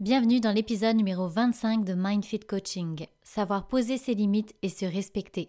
Bienvenue dans l'épisode numéro 25 de MindFit Coaching. Savoir poser ses limites et se respecter.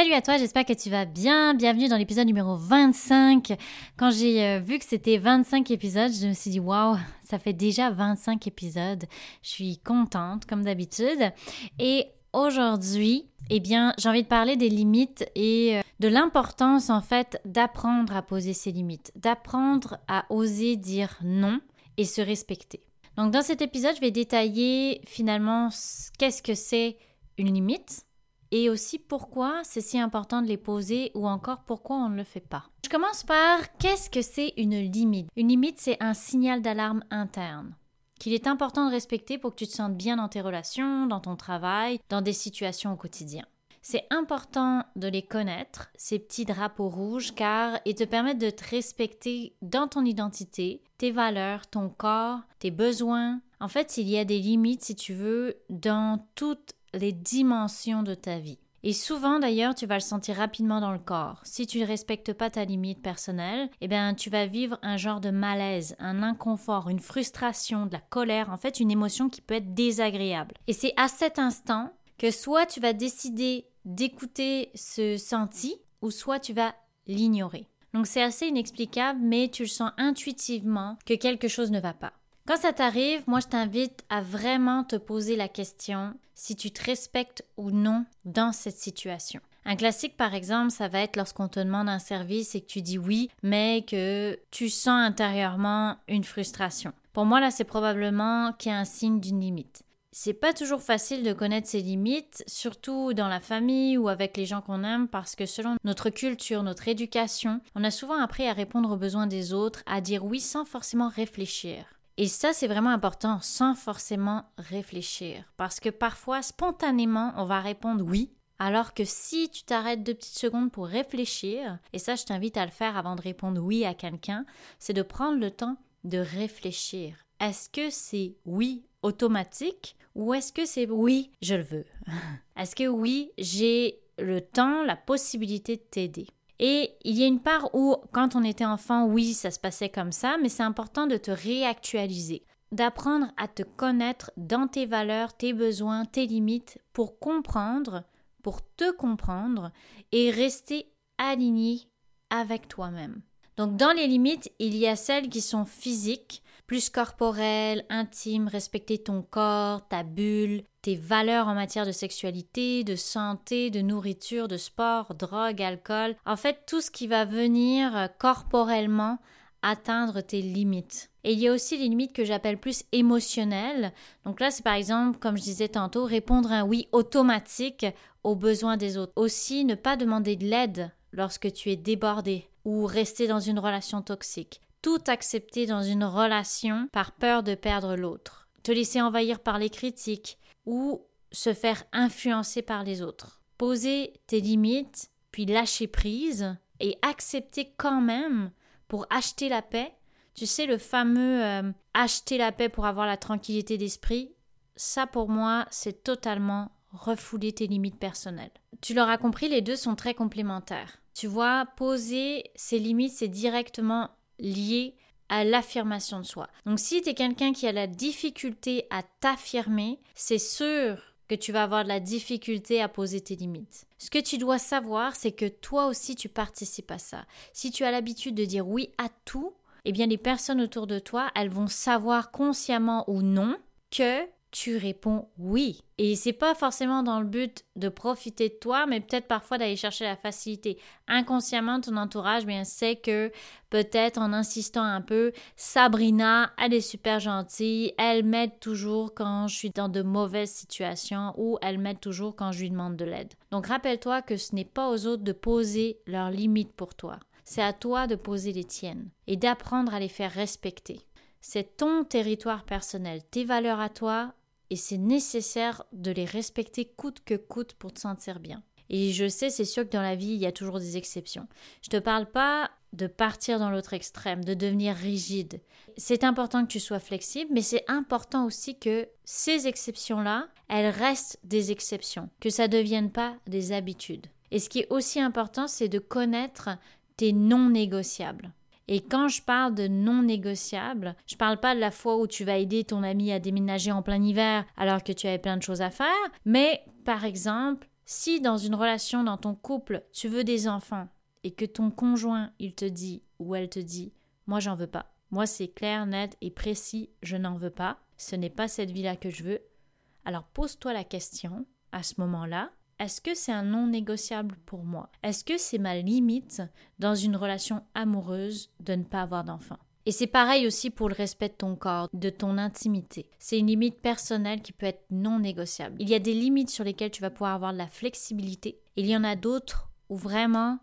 Salut à toi, j'espère que tu vas bien. Bienvenue dans l'épisode numéro 25. Quand j'ai euh, vu que c'était 25 épisodes, je me suis dit waouh, ça fait déjà 25 épisodes. Je suis contente comme d'habitude. Et aujourd'hui, eh bien, j'ai envie de parler des limites et euh, de l'importance en fait d'apprendre à poser ses limites, d'apprendre à oser dire non et se respecter. Donc dans cet épisode, je vais détailler finalement qu'est-ce que c'est une limite, et aussi pourquoi c'est si important de les poser ou encore pourquoi on ne le fait pas? Je commence par qu'est-ce que c'est une limite? Une limite, c'est un signal d'alarme interne qu'il est important de respecter pour que tu te sentes bien dans tes relations, dans ton travail, dans des situations au quotidien. C'est important de les connaître, ces petits drapeaux rouges, car ils te permettent de te respecter dans ton identité, tes valeurs, ton corps, tes besoins. En fait, il y a des limites, si tu veux, dans toute les dimensions de ta vie. Et souvent d'ailleurs, tu vas le sentir rapidement dans le corps. Si tu ne respectes pas ta limite personnelle, eh bien, tu vas vivre un genre de malaise, un inconfort, une frustration, de la colère, en fait, une émotion qui peut être désagréable. Et c'est à cet instant que soit tu vas décider d'écouter ce senti, ou soit tu vas l'ignorer. Donc c'est assez inexplicable, mais tu le sens intuitivement que quelque chose ne va pas. Quand ça t'arrive, moi je t'invite à vraiment te poser la question si tu te respectes ou non dans cette situation. Un classique, par exemple, ça va être lorsqu'on te demande un service et que tu dis oui, mais que tu sens intérieurement une frustration. Pour moi, là, c'est probablement qu'il y a un signe d'une limite. C'est pas toujours facile de connaître ses limites, surtout dans la famille ou avec les gens qu'on aime, parce que selon notre culture, notre éducation, on a souvent appris à répondre aux besoins des autres, à dire oui sans forcément réfléchir. Et ça, c'est vraiment important sans forcément réfléchir. Parce que parfois, spontanément, on va répondre oui. Alors que si tu t'arrêtes deux petites secondes pour réfléchir, et ça, je t'invite à le faire avant de répondre oui à quelqu'un, c'est de prendre le temps de réfléchir. Est-ce que c'est oui automatique ou est-ce que c'est oui, je le veux? Est-ce que oui, j'ai le temps, la possibilité de t'aider? Et il y a une part où, quand on était enfant, oui, ça se passait comme ça, mais c'est important de te réactualiser, d'apprendre à te connaître dans tes valeurs, tes besoins, tes limites, pour comprendre, pour te comprendre et rester aligné avec toi-même. Donc dans les limites, il y a celles qui sont physiques, plus corporel, intime, respecter ton corps, ta bulle, tes valeurs en matière de sexualité, de santé, de nourriture, de sport, drogue, alcool, en fait tout ce qui va venir corporellement atteindre tes limites. Et il y a aussi les limites que j'appelle plus émotionnelles. Donc là, c'est par exemple, comme je disais tantôt, répondre un oui automatique aux besoins des autres. Aussi, ne pas demander de l'aide lorsque tu es débordé ou rester dans une relation toxique tout accepter dans une relation par peur de perdre l'autre, te laisser envahir par les critiques ou se faire influencer par les autres. Poser tes limites, puis lâcher prise et accepter quand même pour acheter la paix. Tu sais, le fameux euh, acheter la paix pour avoir la tranquillité d'esprit, ça pour moi, c'est totalement refouler tes limites personnelles. Tu l'auras compris, les deux sont très complémentaires. Tu vois, poser ses limites, c'est directement lié à l'affirmation de soi. Donc si tu es quelqu'un qui a la difficulté à t'affirmer, c'est sûr que tu vas avoir de la difficulté à poser tes limites. Ce que tu dois savoir, c'est que toi aussi tu participes à ça. Si tu as l'habitude de dire oui à tout, eh bien les personnes autour de toi, elles vont savoir consciemment ou non que tu réponds oui. Et c'est pas forcément dans le but de profiter de toi, mais peut-être parfois d'aller chercher la facilité. Inconsciemment, ton entourage bien sait que peut-être en insistant un peu, Sabrina, elle est super gentille, elle m'aide toujours quand je suis dans de mauvaises situations ou elle m'aide toujours quand je lui demande de l'aide. Donc rappelle-toi que ce n'est pas aux autres de poser leurs limites pour toi. C'est à toi de poser les tiennes et d'apprendre à les faire respecter. C'est ton territoire personnel, tes valeurs à toi, et c'est nécessaire de les respecter coûte que coûte pour te sentir bien. Et je sais, c'est sûr que dans la vie, il y a toujours des exceptions. Je te parle pas de partir dans l'autre extrême, de devenir rigide. C'est important que tu sois flexible, mais c'est important aussi que ces exceptions-là, elles restent des exceptions, que ça ne devienne pas des habitudes. Et ce qui est aussi important, c'est de connaître tes non négociables. Et quand je parle de non négociable, je parle pas de la fois où tu vas aider ton ami à déménager en plein hiver alors que tu avais plein de choses à faire, mais par exemple, si dans une relation, dans ton couple, tu veux des enfants et que ton conjoint, il te dit ou elle te dit Moi, j'en veux pas. Moi, c'est clair, net et précis, je n'en veux pas. Ce n'est pas cette vie-là que je veux. Alors pose-toi la question à ce moment-là est-ce que c'est un non négociable pour moi? Est-ce que c'est ma limite dans une relation amoureuse de ne pas avoir d'enfant? Et c'est pareil aussi pour le respect de ton corps, de ton intimité. C'est une limite personnelle qui peut être non négociable. Il y a des limites sur lesquelles tu vas pouvoir avoir de la flexibilité. Il y en a d'autres où vraiment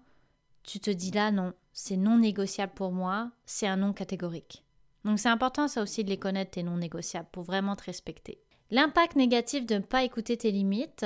tu te dis là non, c'est non négociable pour moi, c'est un non catégorique. Donc c'est important ça aussi de les connaître tes non négociables pour vraiment te respecter. L'impact négatif de ne pas écouter tes limites,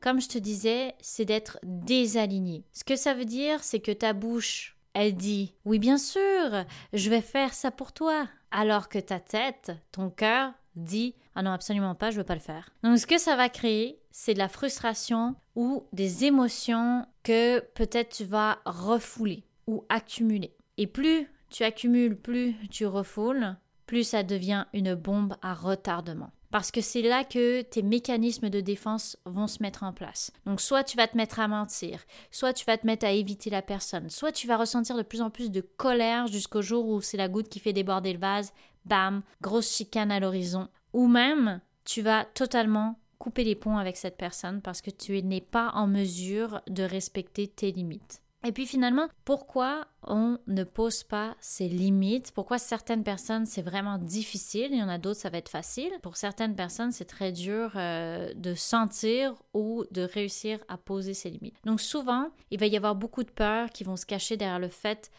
comme je te disais, c'est d'être désaligné. Ce que ça veut dire, c'est que ta bouche, elle dit Oui, bien sûr, je vais faire ça pour toi. Alors que ta tête, ton cœur, dit Ah non, absolument pas, je veux pas le faire. Donc, ce que ça va créer, c'est de la frustration ou des émotions que peut-être tu vas refouler ou accumuler. Et plus tu accumules, plus tu refoules, plus ça devient une bombe à retardement parce que c'est là que tes mécanismes de défense vont se mettre en place. Donc soit tu vas te mettre à mentir, soit tu vas te mettre à éviter la personne, soit tu vas ressentir de plus en plus de colère jusqu'au jour où c'est la goutte qui fait déborder le vase, bam, grosse chicane à l'horizon, ou même tu vas totalement couper les ponts avec cette personne parce que tu n'es pas en mesure de respecter tes limites. Et puis finalement, pourquoi on ne pose pas ses limites? Pourquoi certaines personnes, c'est vraiment difficile, il y en a d'autres, ça va être facile. Pour certaines personnes, c'est très dur euh, de sentir ou de réussir à poser ses limites. Donc souvent, il va y avoir beaucoup de peurs qui vont se cacher derrière le fait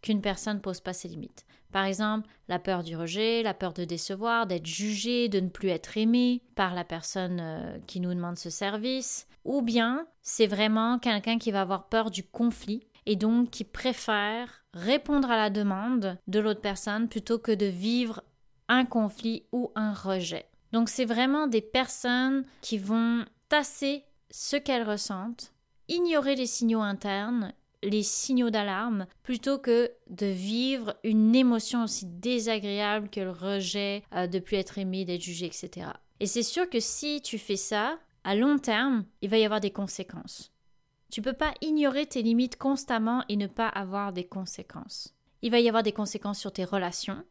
qu'une personne ne pose pas ses limites. Par exemple, la peur du rejet, la peur de décevoir, d'être jugé, de ne plus être aimé par la personne euh, qui nous demande ce service. Ou bien, c'est vraiment quelqu'un qui va avoir peur du conflit et donc qui préfère répondre à la demande de l'autre personne plutôt que de vivre un conflit ou un rejet. Donc c'est vraiment des personnes qui vont tasser ce qu'elles ressentent, ignorer les signaux internes les signaux d'alarme plutôt que de vivre une émotion aussi désagréable que le rejet, euh, de plus être aimé, d'être jugé, etc. Et c'est sûr que si tu fais ça, à long terme, il va y avoir des conséquences. Tu peux pas ignorer tes limites constamment et ne pas avoir des conséquences. Il va y avoir des conséquences sur tes relations.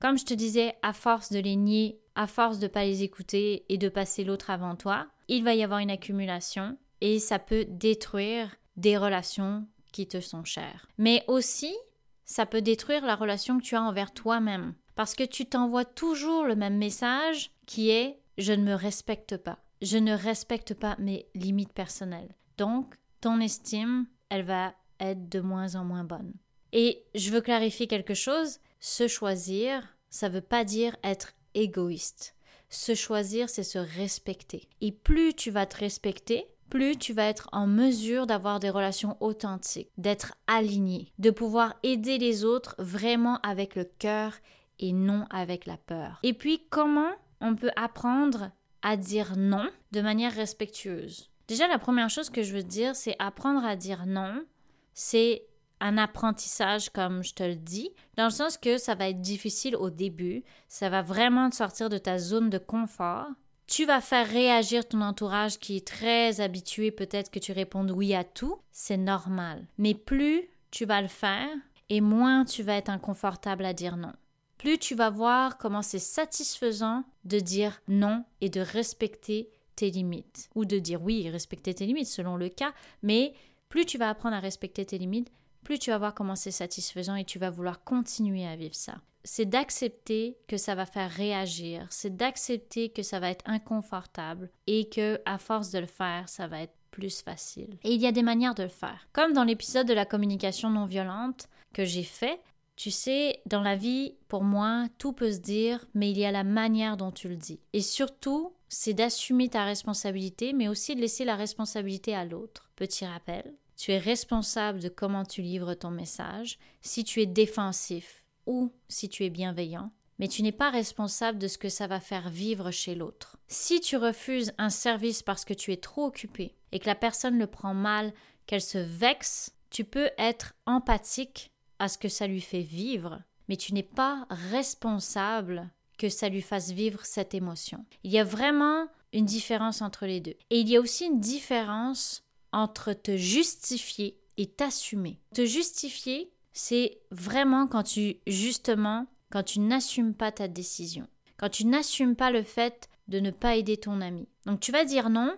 Comme je te disais, à force de les nier, à force de pas les écouter et de passer l'autre avant toi, il va y avoir une accumulation et ça peut détruire des relations te sont chères. Mais aussi, ça peut détruire la relation que tu as envers toi-même. Parce que tu t'envoies toujours le même message qui est je ne me respecte pas. Je ne respecte pas mes limites personnelles. Donc, ton estime, elle va être de moins en moins bonne. Et je veux clarifier quelque chose. Se choisir, ça ne veut pas dire être égoïste. Se choisir, c'est se respecter. Et plus tu vas te respecter, plus tu vas être en mesure d'avoir des relations authentiques, d'être aligné, de pouvoir aider les autres vraiment avec le cœur et non avec la peur. Et puis comment on peut apprendre à dire non de manière respectueuse? Déjà, la première chose que je veux dire, c'est apprendre à dire non. C'est un apprentissage, comme je te le dis, dans le sens que ça va être difficile au début, ça va vraiment te sortir de ta zone de confort, tu vas faire réagir ton entourage qui est très habitué peut-être que tu répondes oui à tout, c'est normal. Mais plus tu vas le faire et moins tu vas être inconfortable à dire non. plus tu vas voir comment c'est satisfaisant de dire non et de respecter tes limites. Ou de dire oui et respecter tes limites selon le cas, mais plus tu vas apprendre à respecter tes limites, plus tu vas voir comment c'est satisfaisant et tu vas vouloir continuer à vivre ça. C'est d'accepter que ça va faire réagir, c'est d'accepter que ça va être inconfortable et que à force de le faire, ça va être plus facile. Et il y a des manières de le faire. Comme dans l'épisode de la communication non violente que j'ai fait, tu sais, dans la vie, pour moi, tout peut se dire, mais il y a la manière dont tu le dis. Et surtout, c'est d'assumer ta responsabilité, mais aussi de laisser la responsabilité à l'autre. Petit rappel, tu es responsable de comment tu livres ton message, si tu es défensif ou si tu es bienveillant, mais tu n'es pas responsable de ce que ça va faire vivre chez l'autre. Si tu refuses un service parce que tu es trop occupé et que la personne le prend mal, qu'elle se vexe, tu peux être empathique à ce que ça lui fait vivre, mais tu n'es pas responsable que ça lui fasse vivre cette émotion. Il y a vraiment une différence entre les deux. Et il y a aussi une différence entre te justifier et t'assumer. Te justifier, c'est vraiment quand tu, justement, quand tu n'assumes pas ta décision, quand tu n'assumes pas le fait de ne pas aider ton ami. Donc tu vas dire non,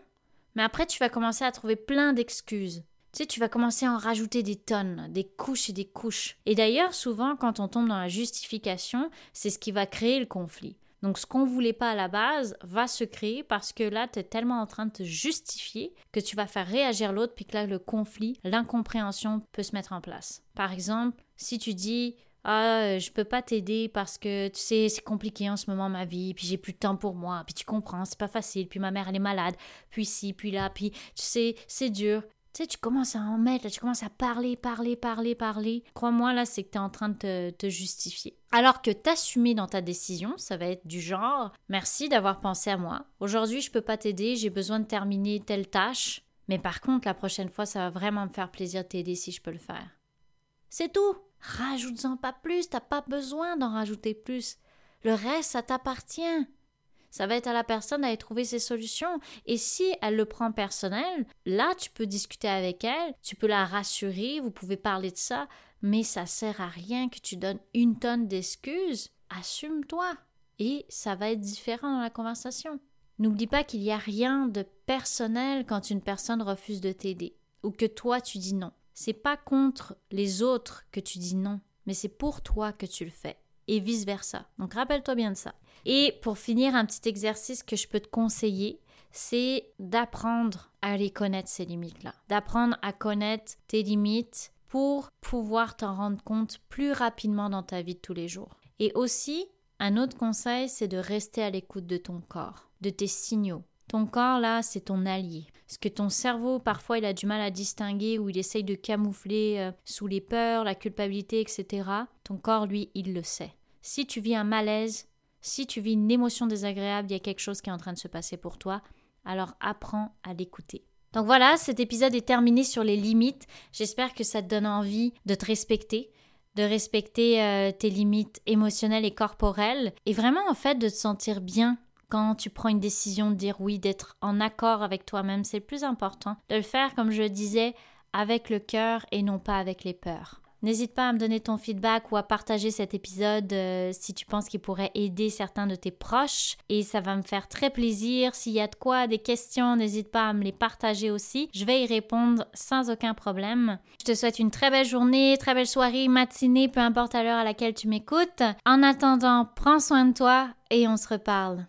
mais après tu vas commencer à trouver plein d'excuses. Tu sais, tu vas commencer à en rajouter des tonnes, des couches et des couches. Et d'ailleurs, souvent, quand on tombe dans la justification, c'est ce qui va créer le conflit. Donc, ce qu'on voulait pas à la base va se créer parce que là, tu es tellement en train de te justifier que tu vas faire réagir l'autre, puis que là, le conflit, l'incompréhension peut se mettre en place. Par exemple, si tu dis ah, je peux pas t'aider parce que tu sais, c'est compliqué en ce moment ma vie, puis j'ai plus de temps pour moi, puis tu comprends, c'est pas facile, puis ma mère elle est malade, puis ci, puis là, puis tu sais, c'est dur. Tu sais, tu commences à en mettre, tu commences à parler, parler, parler, parler. Crois-moi, là, c'est que tu es en train de te, justifier. Alors que t'assumer dans ta décision, ça va être du genre Merci d'avoir pensé à moi. Aujourd'hui, je peux pas t'aider, j'ai besoin de terminer telle tâche. Mais par contre, la prochaine fois, ça va vraiment me faire plaisir de t'aider si je peux le faire. C'est tout. Rajoute-en pas plus, t'as pas besoin d'en rajouter plus. Le reste, ça t'appartient. Ça va être à la personne d'aller trouver ses solutions. Et si elle le prend personnel, là, tu peux discuter avec elle, tu peux la rassurer, vous pouvez parler de ça, mais ça sert à rien que tu donnes une tonne d'excuses. Assume-toi. Et ça va être différent dans la conversation. N'oublie pas qu'il n'y a rien de personnel quand une personne refuse de t'aider ou que toi tu dis non. C'est pas contre les autres que tu dis non, mais c'est pour toi que tu le fais et vice versa. Donc rappelle-toi bien de ça. Et pour finir, un petit exercice que je peux te conseiller, c'est d'apprendre à les connaître ces limites-là, d'apprendre à connaître tes limites pour pouvoir t'en rendre compte plus rapidement dans ta vie de tous les jours. Et aussi, un autre conseil, c'est de rester à l'écoute de ton corps, de tes signaux. Ton corps, là, c'est ton allié. Ce que ton cerveau, parfois, il a du mal à distinguer ou il essaye de camoufler euh, sous les peurs, la culpabilité, etc. Ton corps, lui, il le sait. Si tu vis un malaise, si tu vis une émotion désagréable, il y a quelque chose qui est en train de se passer pour toi, alors apprends à l'écouter. Donc voilà, cet épisode est terminé sur les limites. J'espère que ça te donne envie de te respecter, de respecter euh, tes limites émotionnelles et corporelles, et vraiment en fait de te sentir bien quand tu prends une décision de dire oui, d'être en accord avec toi-même. C'est le plus important, de le faire, comme je le disais, avec le cœur et non pas avec les peurs. N'hésite pas à me donner ton feedback ou à partager cet épisode euh, si tu penses qu'il pourrait aider certains de tes proches et ça va me faire très plaisir. S'il y a de quoi, des questions, n'hésite pas à me les partager aussi. Je vais y répondre sans aucun problème. Je te souhaite une très belle journée, très belle soirée, matinée, peu importe à l'heure à laquelle tu m'écoutes. En attendant, prends soin de toi et on se reparle.